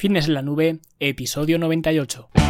Fitness en la Nube, episodio 98.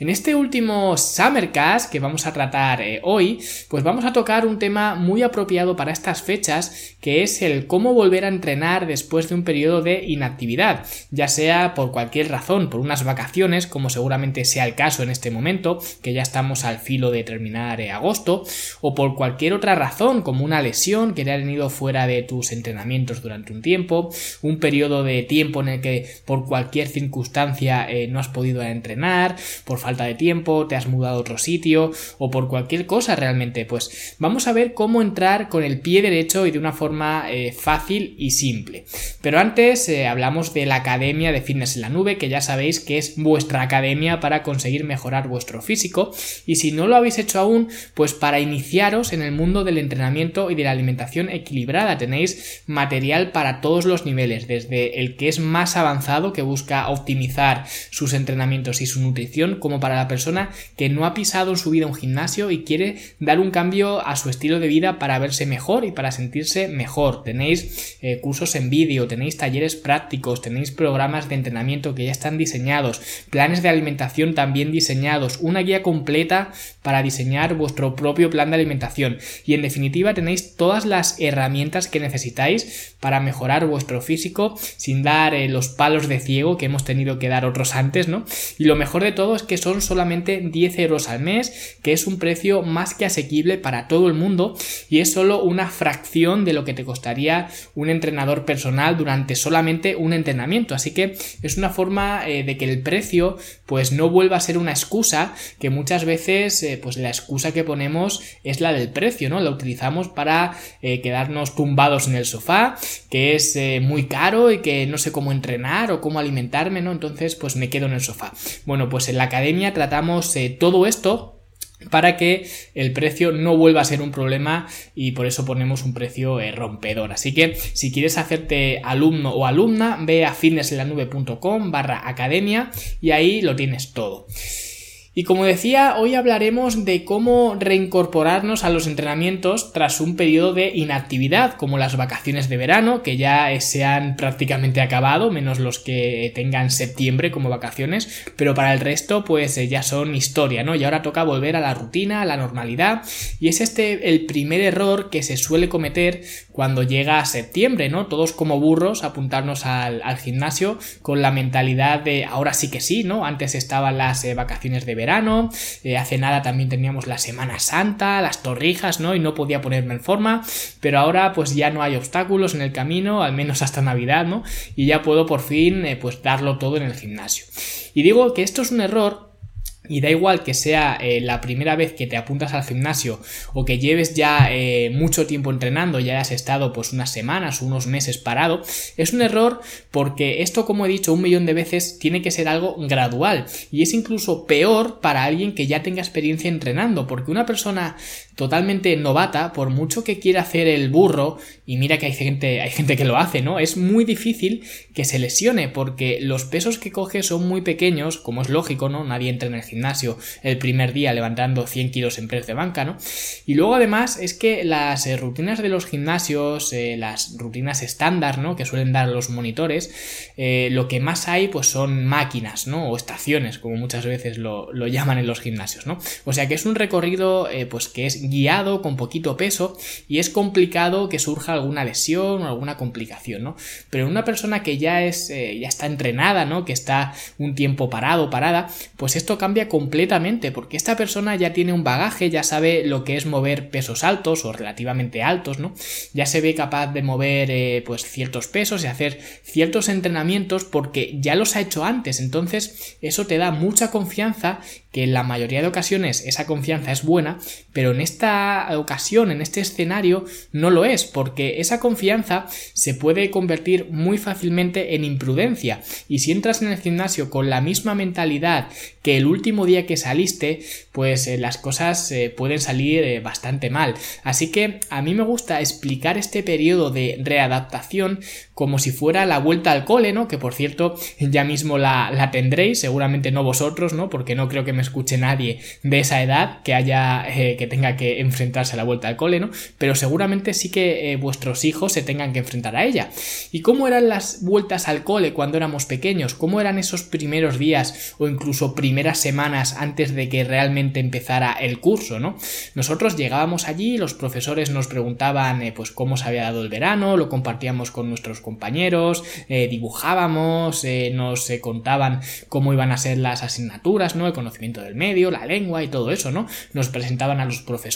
En este último Summercast que vamos a tratar eh, hoy, pues vamos a tocar un tema muy apropiado para estas fechas, que es el cómo volver a entrenar después de un periodo de inactividad, ya sea por cualquier razón, por unas vacaciones, como seguramente sea el caso en este momento, que ya estamos al filo de terminar eh, agosto, o por cualquier otra razón, como una lesión que te ha tenido fuera de tus entrenamientos durante un tiempo, un periodo de tiempo en el que por cualquier circunstancia eh, no has podido entrenar, por falta de tiempo, te has mudado a otro sitio o por cualquier cosa realmente, pues vamos a ver cómo entrar con el pie derecho y de una forma eh, fácil y simple. Pero antes eh, hablamos de la Academia de Fitness en la Nube, que ya sabéis que es vuestra academia para conseguir mejorar vuestro físico y si no lo habéis hecho aún, pues para iniciaros en el mundo del entrenamiento y de la alimentación equilibrada tenéis material para todos los niveles, desde el que es más avanzado que busca optimizar sus entrenamientos y su nutrición como para la persona que no ha pisado en su vida un gimnasio y quiere dar un cambio a su estilo de vida para verse mejor y para sentirse mejor. Tenéis eh, cursos en vídeo, tenéis talleres prácticos, tenéis programas de entrenamiento que ya están diseñados, planes de alimentación también diseñados, una guía completa para diseñar vuestro propio plan de alimentación y en definitiva tenéis todas las herramientas que necesitáis para mejorar vuestro físico sin dar eh, los palos de ciego que hemos tenido que dar otros antes, ¿no? Y lo mejor de todo es que son solamente 10 euros al mes, que es un precio más que asequible para todo el mundo y es solo una fracción de lo que te costaría un entrenador personal durante solamente un entrenamiento. Así que es una forma eh, de que el precio pues no vuelva a ser una excusa que muchas veces eh, pues la excusa que ponemos es la del precio, ¿no? La utilizamos para eh, quedarnos tumbados en el sofá, que es muy caro y que no sé cómo entrenar o cómo alimentarme, ¿no? Entonces pues me quedo en el sofá. Bueno, pues en la academia tratamos eh, todo esto para que el precio no vuelva a ser un problema y por eso ponemos un precio eh, rompedor. Así que si quieres hacerte alumno o alumna, ve a fitnessenlanube.com barra academia y ahí lo tienes todo. Y como decía, hoy hablaremos de cómo reincorporarnos a los entrenamientos tras un periodo de inactividad, como las vacaciones de verano, que ya se han prácticamente acabado, menos los que tengan septiembre como vacaciones, pero para el resto pues eh, ya son historia, ¿no? Y ahora toca volver a la rutina, a la normalidad, y es este el primer error que se suele cometer cuando llega a septiembre, ¿no? Todos como burros apuntarnos al, gimnasio con la mentalidad de ahora sí que sí, ¿no? Antes estaban las eh, vacaciones de verano, eh, hace nada también teníamos la Semana Santa, las torrijas, ¿no? Y no podía ponerme en forma, pero ahora pues ya no hay obstáculos en el camino, al menos hasta Navidad, ¿no? Y ya puedo por fin eh, pues darlo todo en el gimnasio. Y digo que esto es un error y da igual que sea eh, la primera vez que te apuntas al gimnasio o que lleves ya eh, mucho tiempo entrenando, ya has estado pues unas semanas unos meses parado, es un error porque esto como he dicho un millón de veces tiene que ser algo gradual y es incluso peor para alguien que ya tenga experiencia entrenando porque una persona totalmente novata, por mucho que quiera hacer el burro, y mira que hay gente, hay gente que lo hace, ¿no? Es muy difícil que se lesione porque los pesos que coge son muy pequeños, como es lógico, ¿no? Nadie entra en el gimnasio el primer día levantando 100 kilos en press de banca, ¿no? Y luego además es que las eh, rutinas de los gimnasios, eh, las rutinas estándar, ¿no? Que suelen dar los monitores, eh, lo que más hay pues son máquinas, ¿no? O estaciones, como muchas veces lo, lo llaman en los gimnasios, ¿no? O sea que es un recorrido pues que es guiado, con poquito peso, y es complicado que surja alguna lesión o alguna complicación, ¿no? Pero una persona que ya es, eh, ya está entrenada, ¿no? Que está un tiempo parado, parada, pues esto cambia completamente, porque esta persona ya tiene un bagaje, ya sabe lo que es mover pesos altos o relativamente altos, ¿no? Ya se ve capaz de mover, eh, pues, ciertos pesos y hacer ciertos entrenamientos porque ya los ha hecho antes, entonces eso te da mucha confianza que en la mayoría de ocasiones esa confianza es buena, pero en este esta ocasión, en este escenario, no lo es, porque esa confianza se puede convertir muy fácilmente en imprudencia. Y si entras en el gimnasio con la misma mentalidad que el último día que saliste, pues eh, las cosas eh, pueden salir eh, bastante mal. Así que a mí me gusta explicar este periodo de readaptación como si fuera la vuelta al cole, ¿no? Que por cierto, ya mismo la, la tendréis, seguramente no vosotros, ¿no? Porque no creo que me escuche nadie de esa edad que haya, que tenga que enfrentarse a la vuelta al cole, ¿no? Pero seguramente sí que vuestros hijos se tengan que enfrentar a ella. ¿Y cómo eran las vueltas al cole cuando éramos pequeños? ¿Cómo eran esos primeros días o incluso primeras semanas antes de que realmente empezara el curso, ¿no? Nosotros llegábamos allí, los profesores nos preguntaban eh, pues cómo se había dado el verano, lo compartíamos con nuestros compañeros, eh, dibujábamos, eh, nos contaban cómo iban a ser las asignaturas, ¿no? El conocimiento del medio, la lengua y todo eso, ¿no? Nos presentaban a los profesores,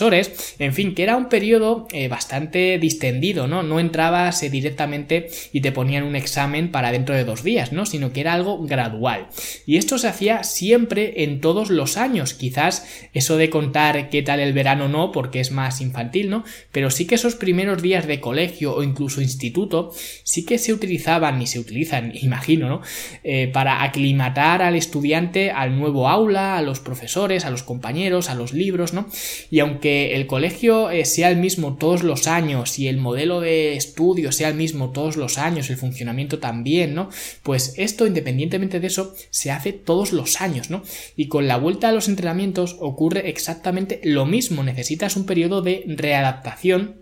en fin, que era un periodo bastante distendido, ¿no? No entrabas directamente y te ponían un examen para dentro de dos días, ¿no? Sino que era algo gradual. Y esto se hacía siempre en todos los años. Quizás eso de contar qué tal el verano no, porque es más infantil, ¿no? Pero sí que esos primeros días de colegio o incluso instituto sí que se utilizaban y se utilizan, imagino, ¿no? Eh, para aclimatar al estudiante al nuevo aula, a los profesores, a los compañeros, a los libros, ¿no? Y aunque el colegio eh, sea el mismo todos los años y el modelo de estudio sea el mismo todos los años, el funcionamiento también, ¿no? Pues esto, independientemente de eso, se hace todos los años, ¿no? Y con la vuelta a los entrenamientos ocurre exactamente lo mismo. Necesitas un periodo de readaptación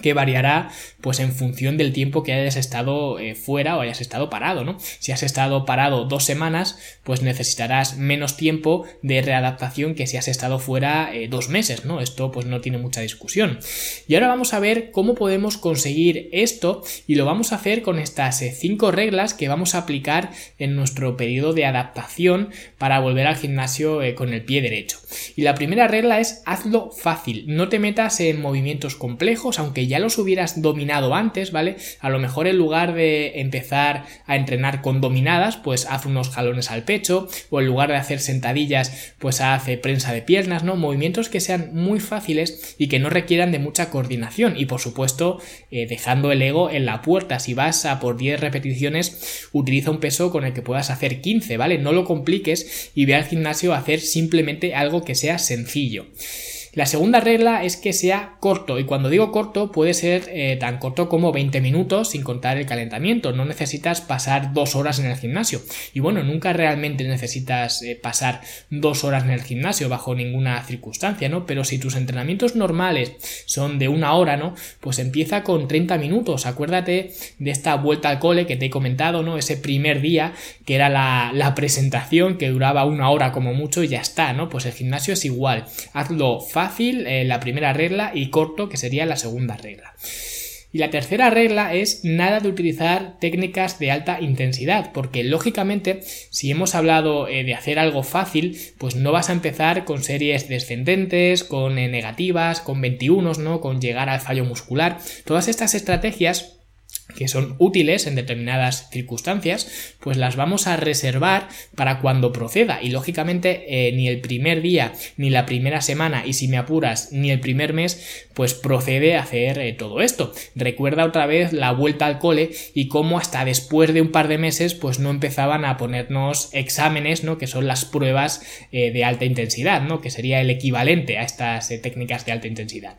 que variará pues en función del tiempo que hayas estado eh, fuera o hayas estado parado, ¿no? Si has estado parado dos semanas, pues necesitarás menos tiempo de readaptación que si has estado fuera eh, dos meses, ¿no? Esto pues no tiene mucha discusión. Y ahora vamos a ver cómo podemos conseguir esto y lo vamos a hacer con estas eh, cinco reglas que vamos a aplicar en nuestro periodo de adaptación para volver al gimnasio con el pie derecho. Y la primera regla es hazlo fácil, no te metas en movimientos complejos, aunque ya los hubieras dominado antes, ¿vale? A lo mejor en lugar de empezar a entrenar con dominadas, pues haz unos jalones al pecho, o en lugar de hacer sentadillas, pues hace prensa de piernas, ¿no? Movimientos que sean muy fáciles y que no requieran de mucha coordinación. Y por supuesto, eh, dejando el ego en la puerta. Si vas a por 10 repeticiones, utiliza un peso con el que puedas hacer 15, ¿vale? No lo compliques y ve al gimnasio a hacer simplemente algo que sea sencillo. La segunda regla es que sea corto y cuando digo corto puede ser eh, tan corto como 20 minutos sin contar el calentamiento. No necesitas pasar dos horas en el gimnasio. Y bueno, nunca realmente necesitas eh, pasar dos horas en el gimnasio bajo ninguna circunstancia, ¿no? Pero si tus entrenamientos normales son de una hora, ¿no? Pues empieza con 30 minutos. Acuérdate de esta vuelta al cole que te he comentado, ¿no? Ese primer día que era la, la presentación que duraba una hora como mucho y ya está, ¿no? Pues el gimnasio es igual. Hazlo fácil fácil, eh, la primera regla, y corto, que sería la segunda regla. Y la tercera regla es nada de utilizar técnicas de alta intensidad, porque lógicamente si hemos hablado eh, de hacer algo fácil, pues no vas a empezar con series descendentes, con eh, negativas, con 21, ¿no? Con llegar al fallo muscular. Todas estas estrategias que son útiles en determinadas circunstancias, pues las vamos a reservar para cuando proceda. Y lógicamente eh, ni el primer día, ni la primera semana, y si me apuras, ni el primer mes, pues procede a hacer eh, todo esto. Recuerda otra vez la vuelta al cole y cómo hasta después de un par de meses, pues no empezaban a ponernos exámenes, ¿no? Que son las pruebas eh, de alta intensidad, ¿no? Que sería el equivalente a estas técnicas de alta intensidad.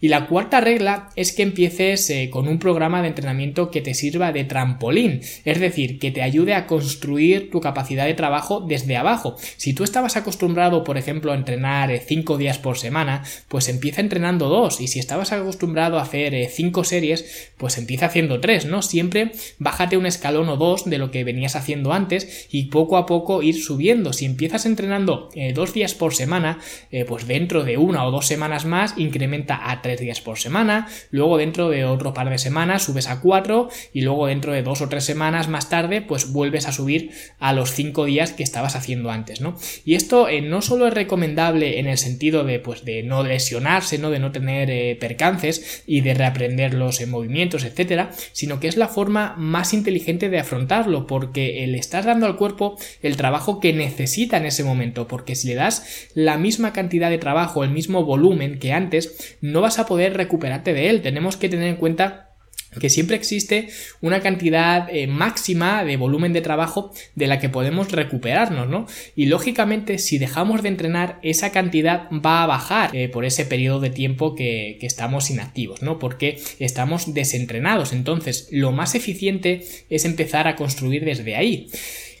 Y la cuarta regla es que empieces eh, con un programa de entrenamiento que te sirva de trampolín, es decir, que te ayude a construir tu capacidad de trabajo desde abajo. Si tú estabas acostumbrado, por ejemplo, a entrenar 5 eh, días por semana, pues empieza entrenando 2 y si estabas acostumbrado a hacer 5 eh, series, pues empieza haciendo 3, ¿no? Siempre bájate un escalón o dos de lo que venías haciendo antes y poco a poco ir subiendo. Si empiezas entrenando 2 días por semana, pues dentro de una o dos semanas más incrementa a tres días por semana, luego dentro de otro par de semanas subes a cuatro y luego dentro de dos o tres semanas más tarde pues vuelves a subir a los cinco días que estabas haciendo antes, ¿no? Y esto eh, no solo es recomendable en el sentido de pues de no lesionarse, ¿no? De no tener eh, percances y de reaprender los movimientos, etcétera, sino que es la forma más inteligente de afrontarlo porque le estás dando al cuerpo el trabajo que necesita en ese momento, porque si le das la misma cantidad de trabajo, el mismo volumen que antes, no vas a poder recuperarte de él. Tenemos que tener en cuenta que siempre existe una cantidad eh, máxima de volumen de trabajo de la que podemos recuperarnos, ¿no? Y lógicamente, si dejamos de entrenar, esa cantidad va a bajar eh, por ese periodo de tiempo que, que, estamos inactivos, ¿no? Porque estamos desentrenados. Entonces, lo más eficiente es empezar a construir desde ahí.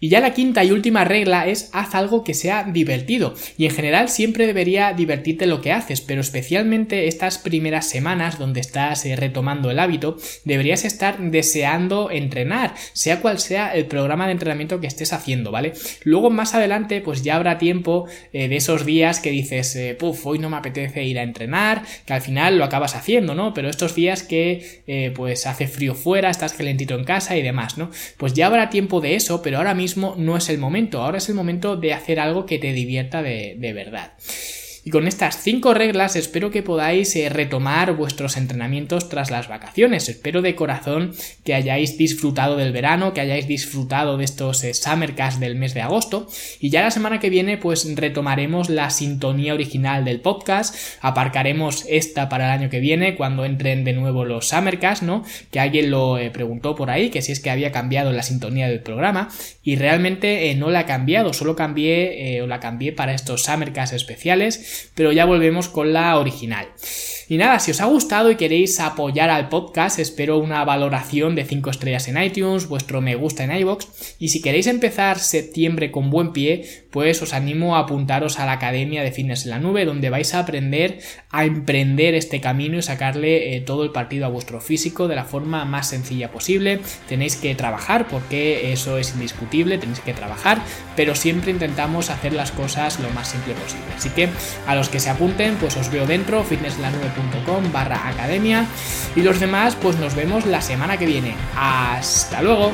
Y ya la quinta y última regla es haz algo que sea divertido. Y en general siempre debería divertirte lo que haces, pero especialmente estas primeras semanas donde estás eh, retomando el hábito, deberías estar deseando entrenar, sea cual sea el programa de entrenamiento que estés haciendo, ¿vale? Luego más adelante pues ya habrá tiempo eh, de esos días que dices, eh, puff, hoy no me apetece ir a entrenar, que al final lo acabas haciendo, ¿no? Pero estos días que pues hace frío fuera, estás calentito en casa y demás, ¿no? Pues ya habrá tiempo de eso, pero ahora mismo no es el momento, ahora es el momento de hacer algo que te divierta de, de verdad. Y con estas cinco reglas espero que podáis eh, retomar vuestros entrenamientos tras las vacaciones. Espero de corazón que hayáis disfrutado del verano, que hayáis disfrutado de estos eh, Summercast del mes de agosto. Y ya la semana que viene pues retomaremos la sintonía original del podcast. Aparcaremos esta para el año que viene cuando entren de nuevo los Summercast, ¿no? Que alguien lo eh, preguntó por ahí, que si es que había cambiado la sintonía del programa. Y realmente no la ha cambiado, solo cambié o la cambié para estos Summercast especiales pero ya volvemos con la original. Y nada, si os ha gustado y queréis apoyar al podcast, espero una valoración de 5 estrellas en iTunes, vuestro me gusta en iBox. Y si queréis empezar septiembre con buen pie, pues os animo a apuntaros a la Academia de Fitness en la Nube, donde vais a aprender a emprender este camino y sacarle eh, todo el partido a vuestro físico de la forma más sencilla posible. Tenéis que trabajar, porque eso es indiscutible, tenéis que trabajar, pero siempre intentamos hacer las cosas lo más simple posible. Así que a los que se apunten, pues os veo dentro, barra academia. Y los demás, pues nos vemos la semana que viene. Hasta luego.